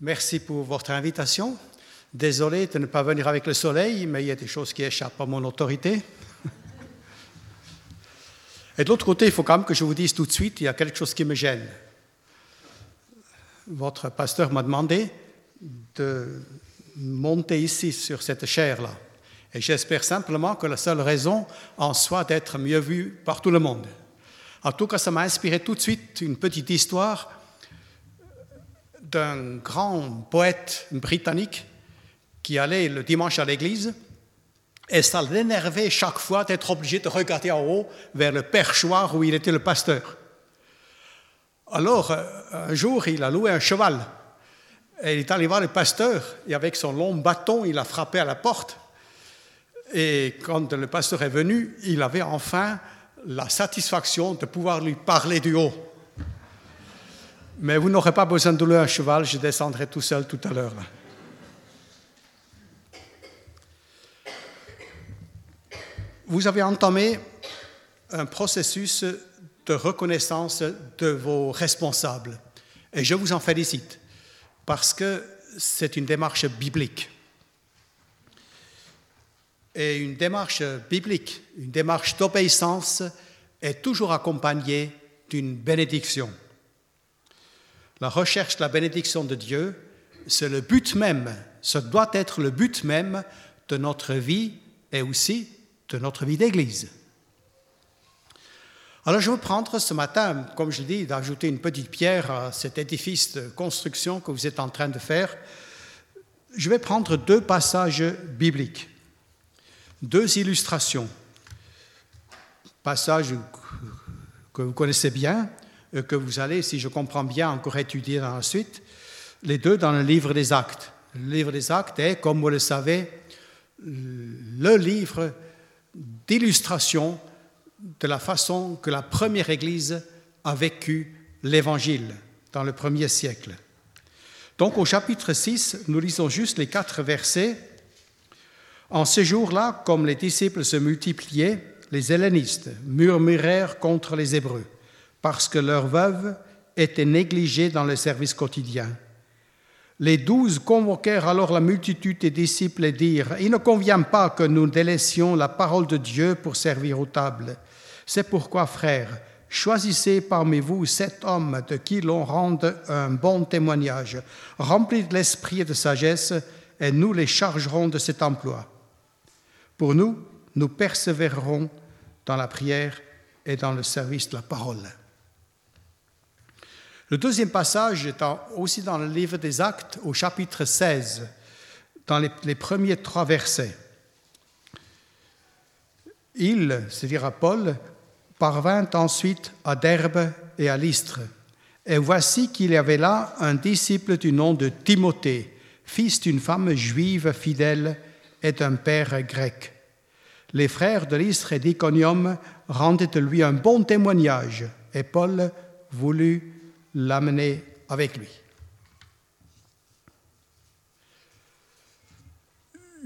Merci pour votre invitation. Désolé de ne pas venir avec le soleil, mais il y a des choses qui échappent à mon autorité. Et de l'autre côté, il faut quand même que je vous dise tout de suite, il y a quelque chose qui me gêne. Votre pasteur m'a demandé de monter ici sur cette chaire-là. Et j'espère simplement que la seule raison en soit d'être mieux vu par tout le monde. En tout cas, ça m'a inspiré tout de suite une petite histoire d'un grand poète britannique qui allait le dimanche à l'église et ça l'énervait chaque fois d'être obligé de regarder en haut vers le perchoir où il était le pasteur. Alors, un jour, il a loué un cheval et il est allé voir le pasteur et avec son long bâton, il a frappé à la porte. Et quand le pasteur est venu, il avait enfin la satisfaction de pouvoir lui parler du haut. Mais vous n'aurez pas besoin de louer un cheval, je descendrai tout seul tout à l'heure. Vous avez entamé un processus de reconnaissance de vos responsables. Et je vous en félicite, parce que c'est une démarche biblique. Et une démarche biblique, une démarche d'obéissance est toujours accompagnée d'une bénédiction. La recherche de la bénédiction de Dieu, c'est le but même, ce doit être le but même de notre vie et aussi de notre vie d'Église. Alors je veux prendre ce matin, comme je dis, d'ajouter une petite pierre à cet édifice de construction que vous êtes en train de faire. Je vais prendre deux passages bibliques deux illustrations. Passage que vous connaissez bien, que vous allez, si je comprends bien, encore étudier dans la suite. Les deux dans le livre des actes. Le livre des actes est, comme vous le savez, le livre d'illustration de la façon que la première Église a vécu l'Évangile dans le premier siècle. Donc au chapitre 6, nous lisons juste les quatre versets en ce jour-là, comme les disciples se multipliaient, les hellénistes murmurèrent contre les Hébreux, parce que leurs veuves étaient négligées dans le service quotidien. Les douze convoquèrent alors la multitude des disciples et dirent, Il ne convient pas que nous délaissions la parole de Dieu pour servir aux tables. C'est pourquoi, frères, choisissez parmi vous sept hommes de qui l'on rende un bon témoignage, remplis de l'esprit et de sagesse, et nous les chargerons de cet emploi. Pour nous, nous persévérerons dans la prière et dans le service de la parole. Le deuxième passage est aussi dans le livre des Actes au chapitre 16, dans les, premiers trois versets. Il, c'est-à-dire à Paul, parvint ensuite à Derbe et à Lystre. Et voici qu'il y avait là un disciple du nom de Timothée, fils d'une femme juive fidèle est un père grec. Les frères de l'Istre et d'Iconium rendaient de lui un bon témoignage et Paul voulut l'amener avec lui.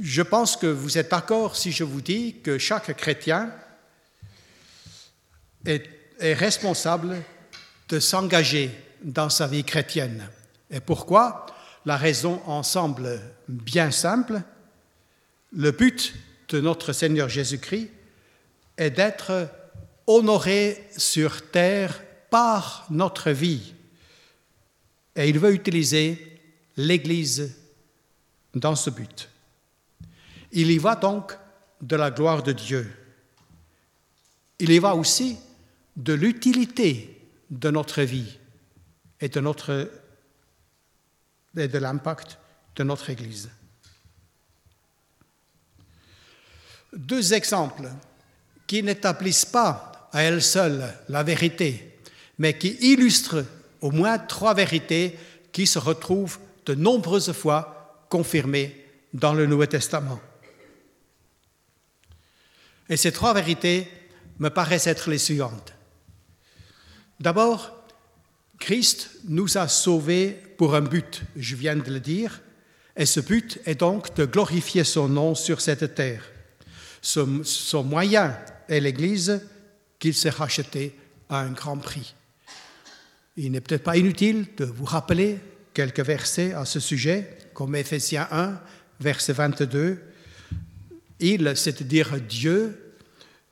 Je pense que vous êtes d'accord si je vous dis que chaque chrétien est, responsable de s'engager dans sa vie chrétienne. Et pourquoi? La raison en semble bien simple. Le but de notre Seigneur Jésus-Christ est d'être honoré sur terre par notre vie. Et il veut utiliser l'Église dans ce but. Il y va donc de la gloire de Dieu. Il y va aussi de l'utilité de notre vie et de, notre, et de l'impact de notre Église. Deux exemples qui n'établissent pas à elles seules la vérité, mais qui illustrent au moins trois vérités qui se retrouvent de nombreuses fois confirmées dans le Nouveau Testament. Et ces trois vérités me paraissent être les suivantes. D'abord, Christ nous a sauvés pour un but, je viens de le dire, et ce but est donc de glorifier son nom sur cette terre. Son, moyen est l'Église qu'il s'est racheté à un grand prix. Il n'est peut-être pas inutile de vous rappeler quelques versets à ce sujet, comme Éphésiens 1, verset 22. Il, c'est-à-dire Dieu,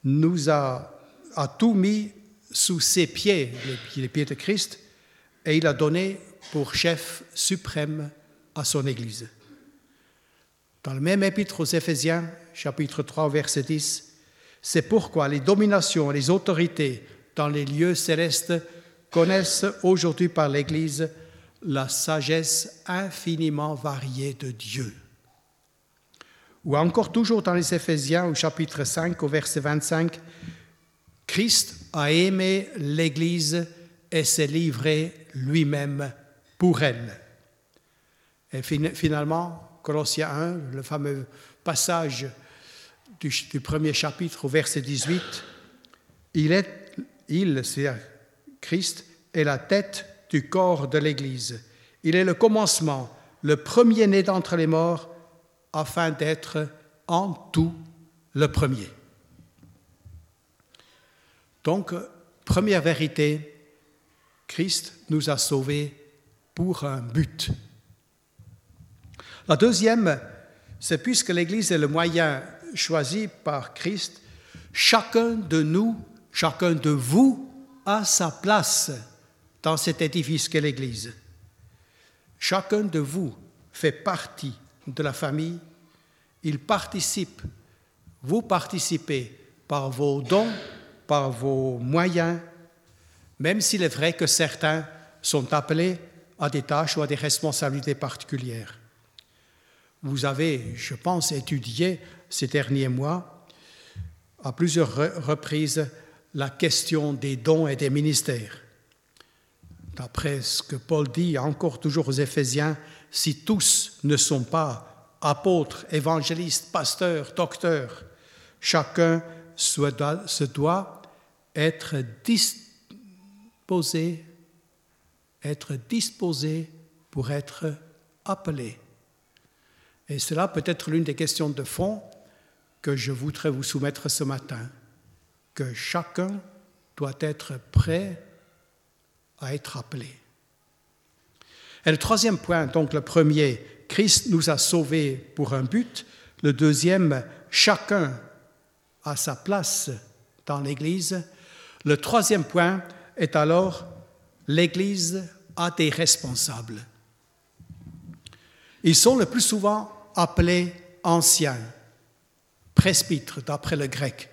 nous a, a tout mis sous ses pieds, les pieds de Christ, et il a donné pour chef suprême à son Église. Dans le même épître aux Éphésiens, chapitre 3, verset 10, c'est pourquoi les dominations les autorités dans les lieux célestes connaissent aujourd'hui par l'Église la sagesse infiniment variée de Dieu. Ou encore toujours dans les Éphésiens au chapitre 5 au verset 25, Christ a aimé l'Église et s'est livré lui-même pour elle. Et finalement, Colossiens 1, le fameux passage du, premier chapitre au verset 18, il est, il, c'est Christ, est la tête du corps de l'Église. Il est le commencement, le premier-né d'entre les morts, afin d'être en tout le premier. Donc, première vérité, Christ nous a sauvés pour un but. La deuxième, c'est puisque l'Église est le moyen choisi par Christ, chacun de nous, chacun de vous a sa place dans cet édifice qu'est l'Église. Chacun de vous fait partie de la famille, il participe, vous participez par vos dons, par vos moyens, même s'il est vrai que certains sont appelés à des tâches ou à des responsabilités particulières. Vous avez, je pense, étudié ces derniers mois à plusieurs reprises la question des dons et des ministères. D'après ce que Paul dit encore toujours aux Éphésiens, si tous ne sont pas apôtres, évangélistes, pasteurs, docteurs, chacun se doit être disposé, être disposé pour être appelé. Et cela peut être l'une des questions de fond que je voudrais vous soumettre ce matin, que chacun doit être prêt à être appelé. Et le troisième point, donc le premier, Christ nous a sauvés pour un but. Le deuxième, chacun a sa place dans l'Église. Le troisième point est alors, l'Église a des responsables. Ils sont le plus souvent appelés anciens, presbytres d'après le grec.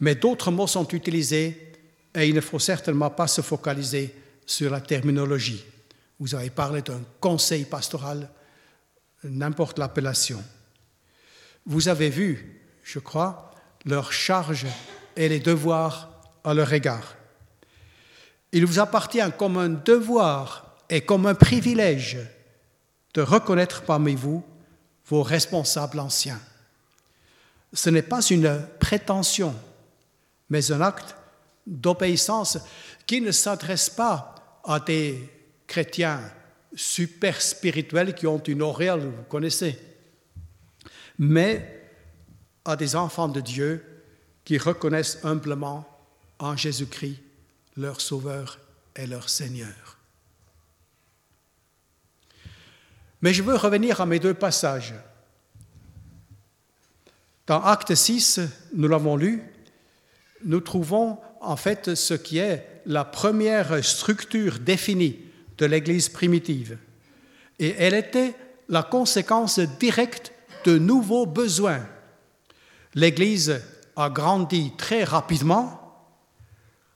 Mais d'autres mots sont utilisés et il ne faut certainement pas se focaliser sur la terminologie. Vous avez parlé d'un conseil pastoral, n'importe l'appellation. Vous avez vu, je crois, leurs charges et les devoirs à leur égard. Il vous appartient comme un devoir et comme un privilège de reconnaître parmi vous vos responsables anciens. Ce n'est pas une prétention, mais un acte d'obéissance qui ne s'adresse pas à des chrétiens super spirituels qui ont une auréole, vous connaissez, mais à des enfants de Dieu qui reconnaissent humblement en Jésus-Christ leur Sauveur et leur Seigneur. Mais je veux revenir à mes deux passages. Dans Acte 6, nous l'avons lu, nous trouvons en fait ce qui est la première structure définie de l'Église primitive. Et elle était la conséquence directe de nouveaux besoins. L'Église a grandi très rapidement,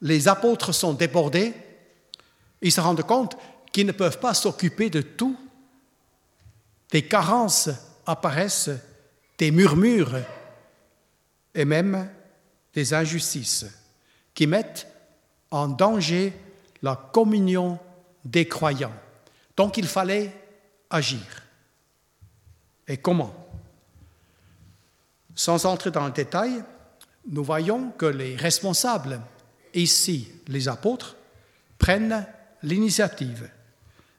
les apôtres sont débordés, ils se rendent compte qu'ils ne peuvent pas s'occuper de tout des carences apparaissent, des murmures et même des injustices qui mettent en danger la communion des croyants. Donc il fallait agir. Et comment? Sans entrer dans le détail, nous voyons que les responsables, ici les apôtres, prennent l'initiative,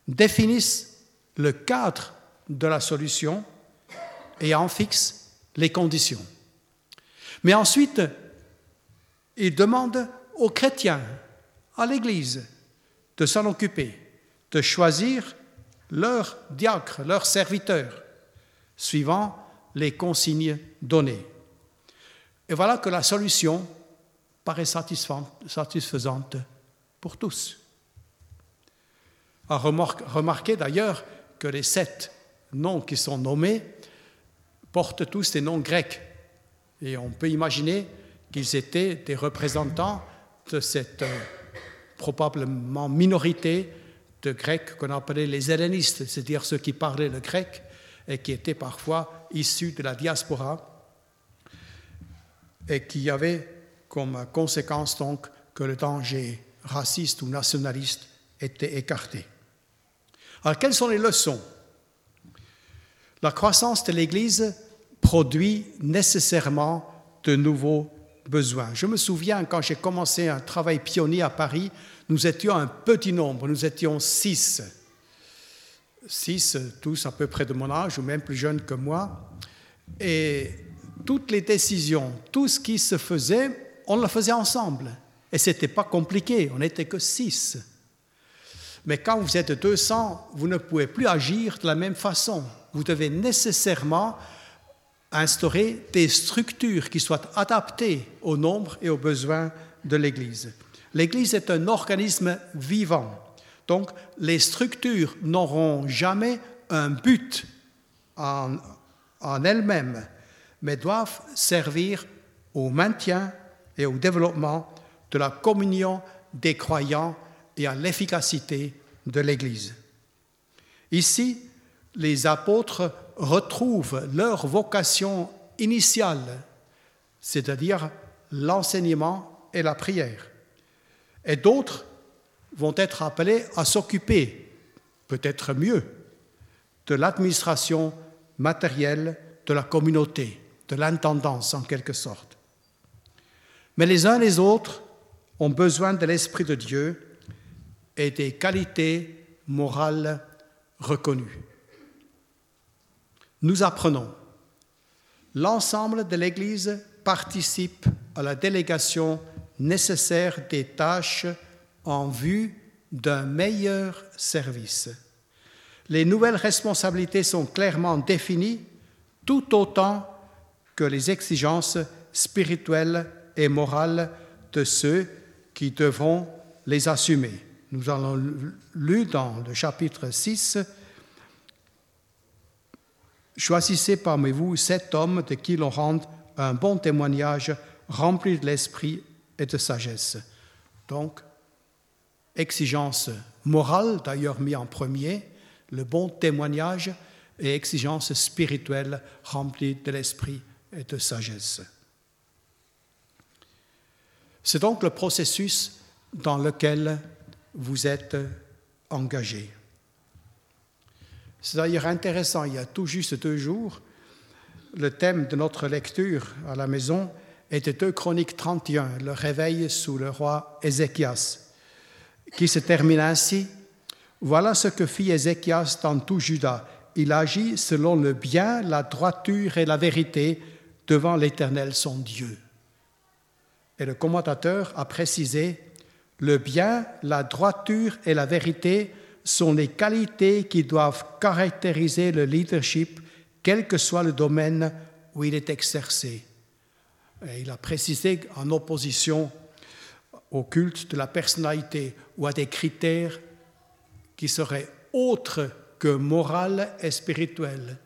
définissent le cadre de la solution et en fixe les conditions. Mais ensuite, il demande aux chrétiens, à l'Église, de s'en occuper, de choisir leurs diacres, leurs serviteurs, suivant les consignes données. Et voilà que la solution paraît satisfaisante pour tous. À remarquer d'ailleurs que les sept noms qui sont nommés portent tous des noms grecs. Et on peut imaginer qu'ils étaient des représentants de cette euh, probablement minorité de Grecs qu'on appelait les hellénistes, c'est-à-dire ceux qui parlaient le grec et qui étaient parfois issus de la diaspora et qui avaient comme conséquence donc que le danger raciste ou nationaliste était écarté. Alors quelles sont les leçons? La croissance de l'Église produit nécessairement de nouveaux Je me souviens quand j'ai commencé un travail pionnier à Paris, nous étions un petit nombre, nous étions six. Six, tous à peu près de mon âge ou même plus jeunes que moi. Et toutes les décisions, tout ce qui se faisait, on le faisait ensemble. Et ce n'était pas compliqué, on n'était que six. Mais quand vous êtes 200, vous ne pouvez plus agir de la même façon. Vous devez nécessairement instaurer des structures qui soient adaptées au nombre et aux besoins de l'Église. L'Église est un organisme vivant. Donc les structures n'auront jamais un but en, en elles-mêmes, mais doivent servir au maintien et au développement de la communion des croyants et à l'efficacité de l'Église. Ici, les apôtres retrouvent leur vocation initiale, c'est-à-dire l'enseignement et la prière. Et d'autres vont être appelés à s'occuper, peut-être mieux, de l'administration matérielle de la communauté, de l'intendance en quelque sorte. Mais les uns et les autres ont besoin de l'Esprit de Dieu et des qualités morales reconnues. Nous apprenons. L'ensemble de l'Église participe à la délégation nécessaire des tâches en vue d'un meilleur service. Les nouvelles responsabilités sont clairement définies tout autant que les exigences spirituelles et morales de ceux qui devront les assumer. Nous allons lu dans le chapitre 6 Choisissez parmi vous sept hommes de qui l'on rende un bon témoignage rempli de l'esprit et de sagesse. Donc, exigence morale, d'ailleurs mis en premier, le bon témoignage et exigence spirituelle remplie de l'esprit et de sagesse. C'est donc le processus dans lequel vous êtes engagé. C'est d'ailleurs intéressant, il y a tout juste deux jours, le thème de notre lecture à la maison était 2 Chroniques 31, le réveil sous le roi Ézéchias, qui se termine ainsi. Voilà ce que fit Ézéchias dans tout Juda. Il agit selon le bien, la droiture et la vérité devant l'Éternel son Dieu. Et le commentateur a précisé, le bien, la droiture et la vérité sont les qualités qui doivent caractériser le leadership, quel que soit le domaine où il est exercé. Il a précisé en opposition au culte de la personnalité ou à des critères qui seraient autres que morales et spirituels.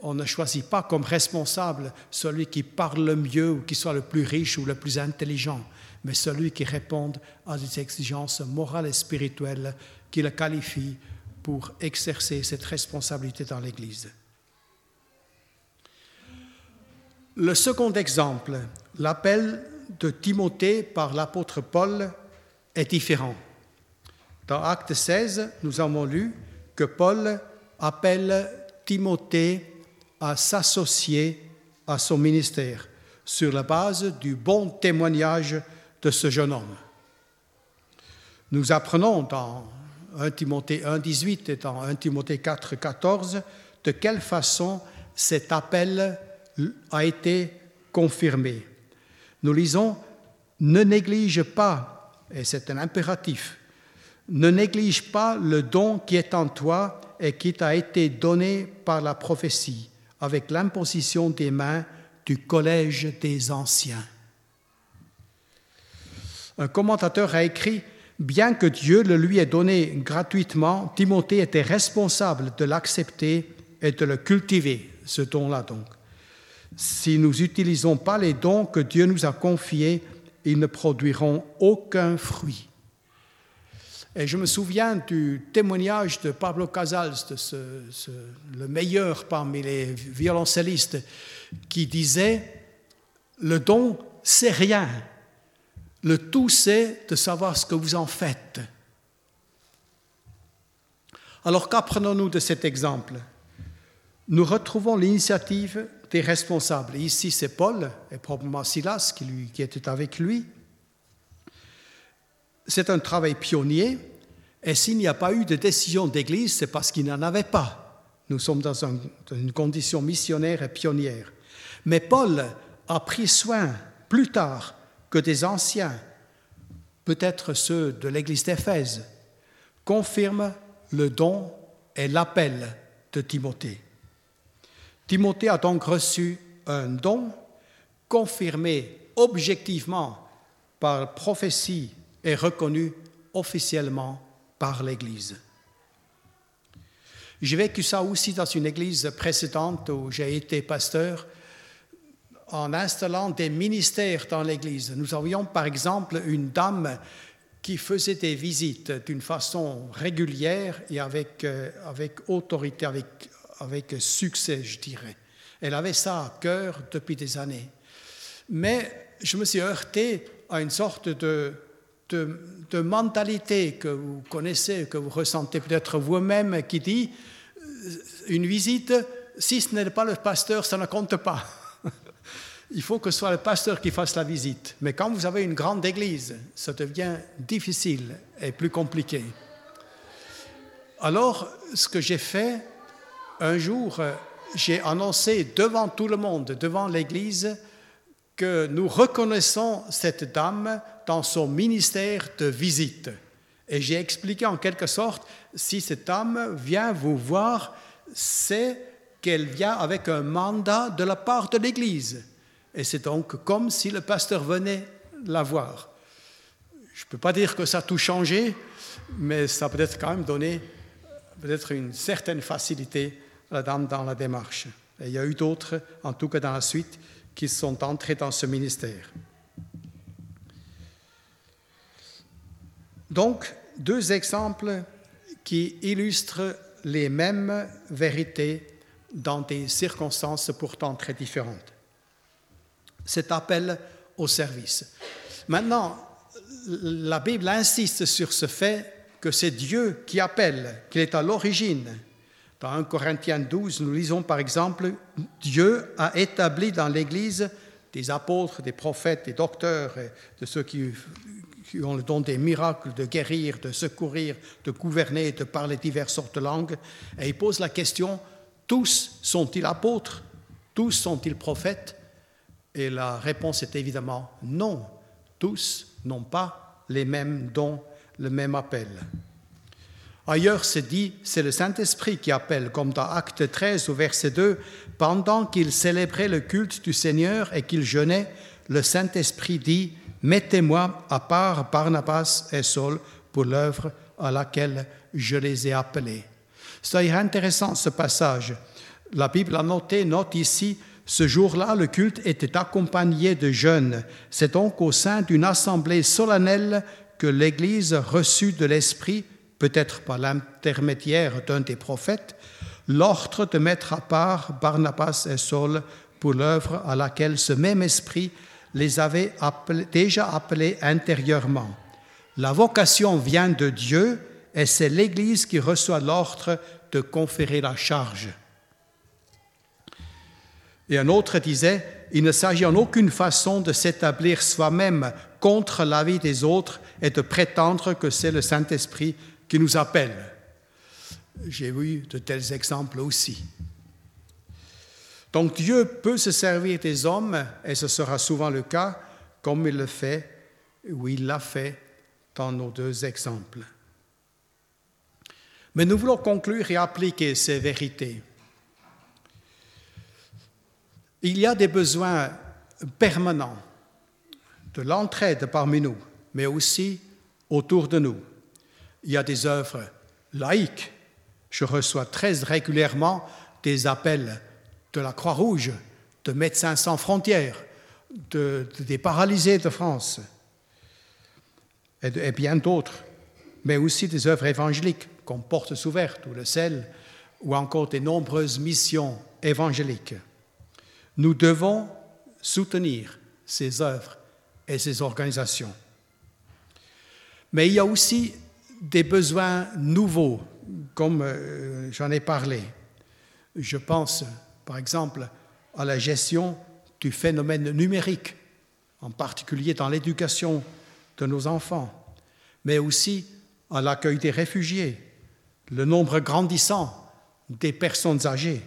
On ne choisit pas comme responsable celui qui parle le mieux ou qui soit le plus riche ou le plus intelligent, mais celui qui répond à des exigences morales et spirituelles qui le qualifient pour exercer cette responsabilité dans l'Église. Le second exemple, l'appel de Timothée par l'apôtre Paul, est différent. Dans Acte 16, nous avons lu que Paul appelle Timothée à s'associer à son ministère sur la base du bon témoignage de ce jeune homme. Nous apprenons dans 1 Timothée 1, 18 et dans 1 Timothée 4, 14 de quelle façon cet appel a été confirmé? Nous lisons Ne néglige pas, et c'est un impératif, ne néglige pas le don qui est en toi et qui t'a été donné par la prophétie, avec l'imposition des mains du collège des anciens. Un commentateur a écrit Bien que Dieu le lui ait donné gratuitement, Timothée était responsable de l'accepter et de le cultiver, ce don-là donc. Si nous n'utilisons pas les dons que Dieu nous a confiés, ils ne produiront aucun fruit. Et je me souviens du témoignage de Pablo Casals, le meilleur parmi les violoncellistes, qui disait Le don, c'est rien. Le tout, c'est de savoir ce que vous en faites. Alors qu'apprenons-nous de cet exemple? Nous retrouvons l'initiative des responsables. Ici, c'est Paul et probablement Silas qui, lui, était avec lui. C'est un travail pionnier, et s'il n'y a pas eu de décision d'Église, c'est parce qu'il n'en avait pas. Nous sommes dans, une condition missionnaire et pionnière. Mais Paul a pris soin, plus tard, que des anciens, peut-être ceux de l'Église d'Éphèse, confirment le don et l'appel de Timothée. Timothée a donc reçu un don confirmé objectivement par prophétie et reconnu officiellement par l'Église. J'ai vécu ça aussi dans une église précédente où j'ai été pasteur en installant des ministères dans l'église. Nous avions par exemple une dame qui faisait des visites d'une façon régulière et avec, euh, avec autorité, avec, avec succès, je dirais. Elle avait ça à cœur depuis des années. Mais je me suis heurté à une sorte de de, mentalité que vous connaissez, que vous ressentez peut-être vous-même, qui dit euh, une visite, si ce n'est pas le pasteur, ça ne compte pas. Il faut que ce soit le pasteur qui fasse la visite. Mais quand vous avez une grande église, ça devient difficile et plus compliqué. Alors, ce que j'ai fait, un jour, euh, j'ai annoncé devant tout le monde, devant l'église, que nous reconnaissons cette dame dans son ministère de visite. Et j'ai expliqué en quelque sorte, si cette dame vient vous voir, c'est qu'elle vient avec un mandat de la part de l'Église. Et c'est donc comme si le pasteur venait la voir. Je ne peux pas dire que ça a tout changé, mais ça peut être quand même donné peut-être une certaine facilité à la dame dans la démarche. Et il y a eu d'autres, en tout cas dans la suite, qui sont entrés dans ce ministère. Donc, deux exemples qui illustrent les mêmes vérités dans des circonstances pourtant très différentes. Cet appel au service. Maintenant, la Bible insiste sur ce fait que c'est Dieu qui appelle, qu'il est à l'origine dans 1 Corinthiens 12, nous lisons par exemple, Dieu a établi dans l'Église des apôtres, des prophètes, des docteurs, de ceux qui, ont le don des miracles, de guérir, de secourir, de gouverner, de parler diverses sortes de langues. Et il pose la question, tous sont-ils apôtres? Tous sont-ils prophètes? Et la réponse est évidemment non. Tous n'ont pas les mêmes dons, le même appel. Ailleurs, c'est dit, c'est le Saint-Esprit qui appelle, comme dans Acte 13 au verset 2, pendant qu'il célébrait le culte du Seigneur et qu'il jeûnait, le Saint-Esprit dit, Mettez-moi à part Barnabas et Saul pour l'œuvre à laquelle je les ai appelés. C'est intéressant ce passage. La Bible a noté, note ici, ce jour-là, le culte était accompagné de jeûnes. C'est donc au sein d'une assemblée solennelle que l'Église reçut de l'Esprit peut-être par l'intermédiaire d'un des prophètes, l'ordre de mettre à part Barnabas et Saul pour l'œuvre à laquelle ce même esprit les avait déjà appelés intérieurement. La vocation vient de Dieu et c'est l'Église qui reçoit l'ordre de conférer la charge. Et un autre disait, il ne s'agit en aucune façon de s'établir soi-même contre l'avis des autres et de prétendre que c'est le Saint-Esprit qui nous appelle. J'ai vu de tels exemples aussi. Donc Dieu peut se servir des hommes, et ce sera souvent le cas, comme il le fait, ou il l'a fait dans nos deux exemples. Mais nous voulons conclure et appliquer ces vérités. Il y a des besoins permanents de l'entraide parmi nous, mais aussi autour de nous. Il y a des œuvres laïques. Je reçois très régulièrement des appels de la Croix-Rouge, de Médecins sans frontières, des paralysés de France et, bien d'autres, mais aussi des œuvres évangéliques comme Portes ouvertes ou le sel, ou encore des nombreuses missions évangéliques. Nous devons soutenir ces œuvres et ces organisations. Mais il y a aussi des besoins nouveaux, comme euh, j'en ai parlé. Je pense, par exemple, à la gestion du phénomène numérique, en particulier dans l'éducation de nos enfants, mais aussi à l'accueil des réfugiés, le nombre grandissant des personnes âgées,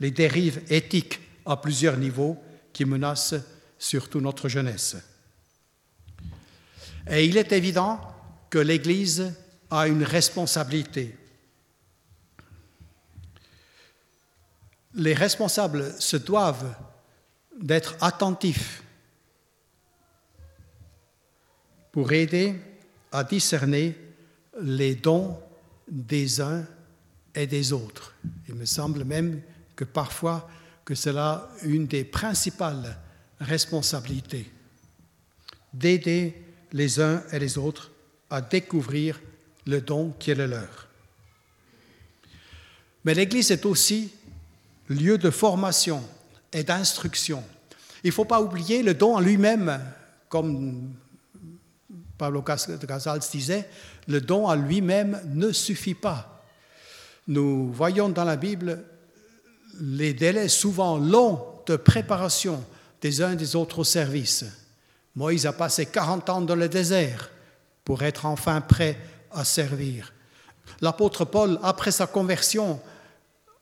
les dérives éthiques à plusieurs niveaux qui menacent surtout notre jeunesse. Et il est évident que l'Église a une responsabilité. Les responsables se doivent d'être attentifs pour aider à discerner les dons des uns et des autres. Il me semble même que parfois que cela une des principales responsabilités, d'aider les uns et les autres à découvrir le don qui est le leur. Mais l'Église est aussi lieu de formation et d'instruction. Il ne faut pas oublier le don en lui-même, comme Pablo Casals disait, le don à lui-même ne suffit pas. Nous voyons dans la Bible les délais souvent longs de préparation des uns et des autres au service. Moïse a passé 40 ans dans le désert pour être enfin prêt à servir. L'apôtre Paul, après sa conversion,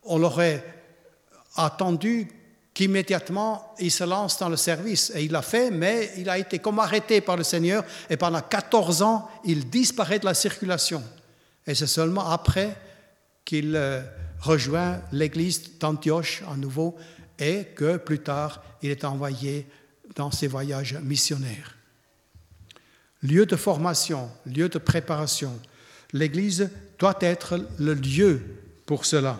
on l'aurait attendu qu'immédiatement il se lance dans le service. Et il l'a fait, mais il a été comme arrêté par le Seigneur et pendant 14 ans, il disparaît de la circulation. Et c'est seulement après qu'il euh, rejoint l'église d'Antioche à nouveau et que plus tard, il est envoyé dans ses voyages missionnaires. Lieu de formation, lieu de préparation, l'église doit être le lieu pour cela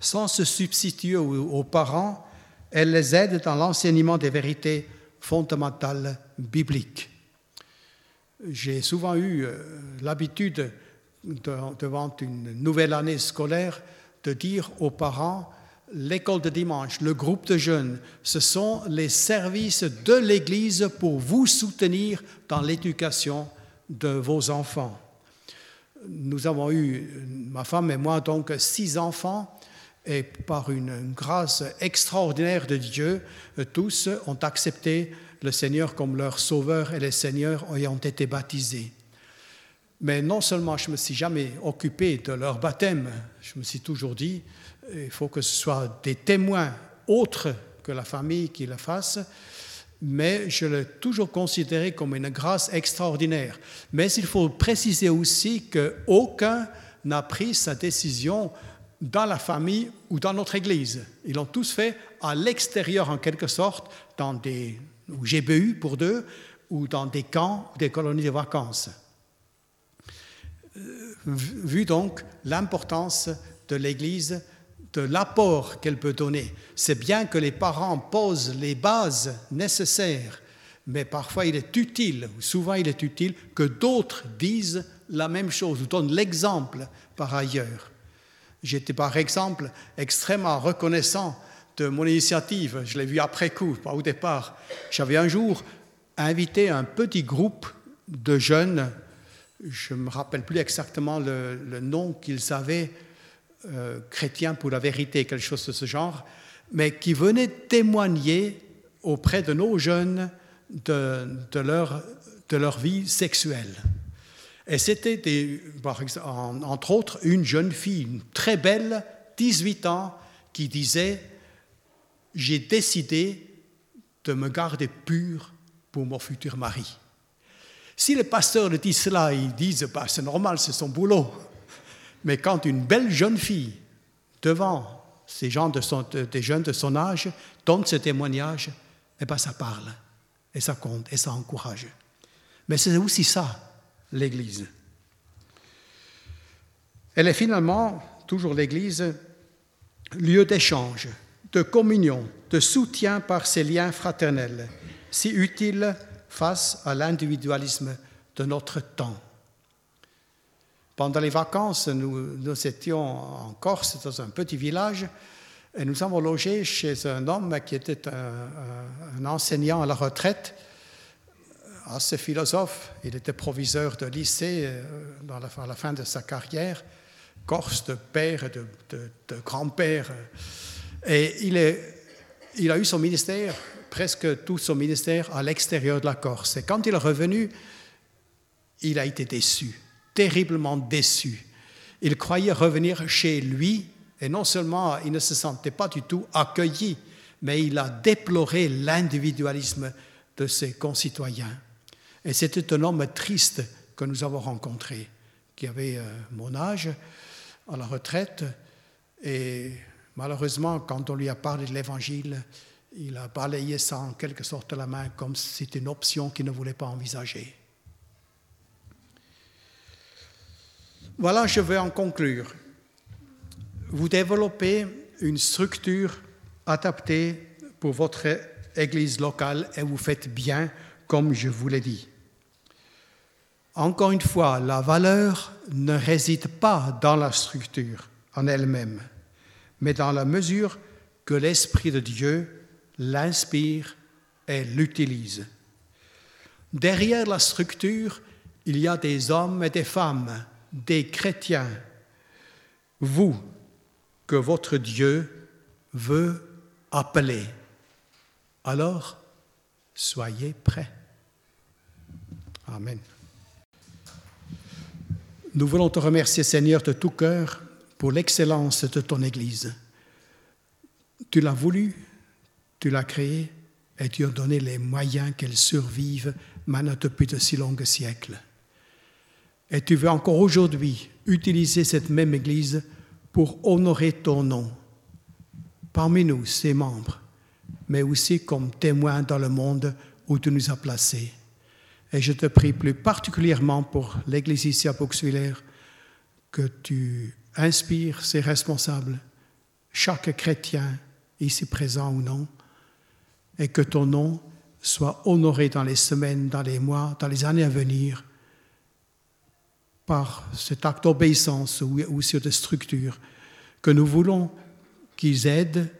sans se substituer aux parents, elle les aide dans l'enseignement des vérités fondamentales bibliques. J'ai souvent eu euh, l'habitude, devant une nouvelle année scolaire, de dire aux parents, l'école de dimanche, le groupe de jeunes, ce sont les services de l'Église pour vous soutenir dans l'éducation de vos enfants. Nous avons eu, ma femme et moi, donc six enfants et par une grâce extraordinaire de Dieu, tous ont accepté le Seigneur comme leur sauveur et les seigneurs ayant été baptisés. Mais non seulement je me suis jamais occupé de leur baptême, je me suis toujours dit, il faut que ce soit des témoins autres que la famille qui le fasse, mais je l'ai toujours considéré comme une grâce extraordinaire. Mais il faut préciser aussi qu'aucun n'a pris sa décision dans la famille ou dans notre Église. Ils l'ont tous fait à l'extérieur en quelque sorte, dans des GBU pour deux, ou dans des camps, des colonies de vacances. Vu donc l'importance de l'Église, de l'apport qu'elle peut donner, c'est bien que les parents posent les bases nécessaires, mais parfois il est utile, souvent il est utile que d'autres disent la même chose ou donnent l'exemple par ailleurs. J'étais par exemple extrêmement reconnaissant de mon initiative. Je l'ai vu après coup, pas au départ. J'avais un jour invité un petit groupe de jeunes, je ne me rappelle plus exactement le, nom qu'ils avaient, euh, chrétiens pour la vérité, quelque chose de ce genre, mais qui venaient témoigner auprès de nos jeunes de leur vie sexuelle. Et c'était, entre autres, une jeune fille, une très belle, 18 ans, qui disait, j'ai décidé de me garder pur pour mon futur mari. Si les pasteurs disent cela, ils disent, bah, c'est normal, c'est son boulot. Mais quand une belle jeune fille, devant ces gens de son, des jeunes de son âge, donne ce témoignage, eh bien ça parle, et ça compte, et ça encourage. Mais c'est aussi ça, l'Église. Elle est finalement, toujours l'Église, lieu d'échange, de communion, de soutien par ces liens fraternels, si utiles face à l'individualisme de notre temps. Pendant les vacances, nous, étions en Corse, dans un petit village, et nous avons logé chez un homme qui était un, enseignant à la retraite, assez philosophe. Il était proviseur de lycée euh, à la fin de sa carrière, Corse de père et de, grand-père. Et il a eu son ministère, presque tout son ministère, à l'extérieur de la Corse. Et quand il est revenu, il a été déçu, terriblement déçu. Il croyait revenir chez lui, et non seulement il ne se sentait pas du tout accueilli, mais il a déploré l'individualisme de ses concitoyens. Et c'était un homme triste que nous avons rencontré, qui avait euh, mon âge, à la retraite, et malheureusement, quand on lui a parlé de l'Évangile, il a balayé ça en quelque sorte la main comme si c'était une option qu'il ne voulait pas envisager. Voilà, je vais en conclure. Vous développez une structure adaptée pour votre église locale et vous faites bien comme je vous l'ai dit. Encore une fois, la valeur ne réside pas dans la structure en elle-même, mais dans la mesure que l'Esprit de Dieu l'inspire et l'utilise. Derrière la structure, il y a des hommes et des femmes des chrétiens, vous que votre Dieu veut appeler. Alors, soyez prêts. Amen. Nous voulons te remercier, Seigneur, de tout cœur pour l'excellence de ton Église. Tu l'as voulu, tu l'as créée et tu as donné les moyens qu'elle survive maintenant depuis de si longs siècles. Et tu veux encore aujourd'hui utiliser cette même Église pour honorer ton nom parmi nous, ses membres, mais aussi comme témoins dans le monde où tu nous as placés. Et je te prie plus particulièrement pour l'Église ici à que tu inspires ses responsables, chaque chrétien ici présent ou non, et que ton nom soit honoré dans les semaines, dans les mois, dans les années à venir par cet acte d'obéissance ou, sur des structures, que nous voulons qu'ils aident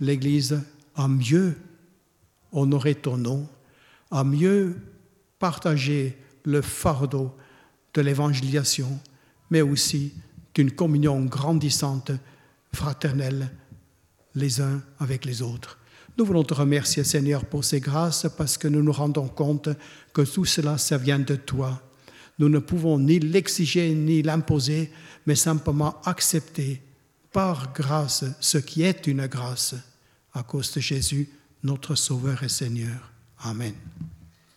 l'Église à mieux honorer ton nom, à mieux partager le fardeau de l'évangélisation, mais aussi d'une communion grandissante, fraternelle, les uns avec les autres. Nous voulons te remercier, Seigneur, pour ces grâces, parce que nous nous rendons compte que tout cela, ça vient de toi nous ne pouvons ni l'exiger ni l'imposer, mais simplement accepter par grâce ce qui est une grâce à cause de Jésus, notre Sauveur et Seigneur. Amen.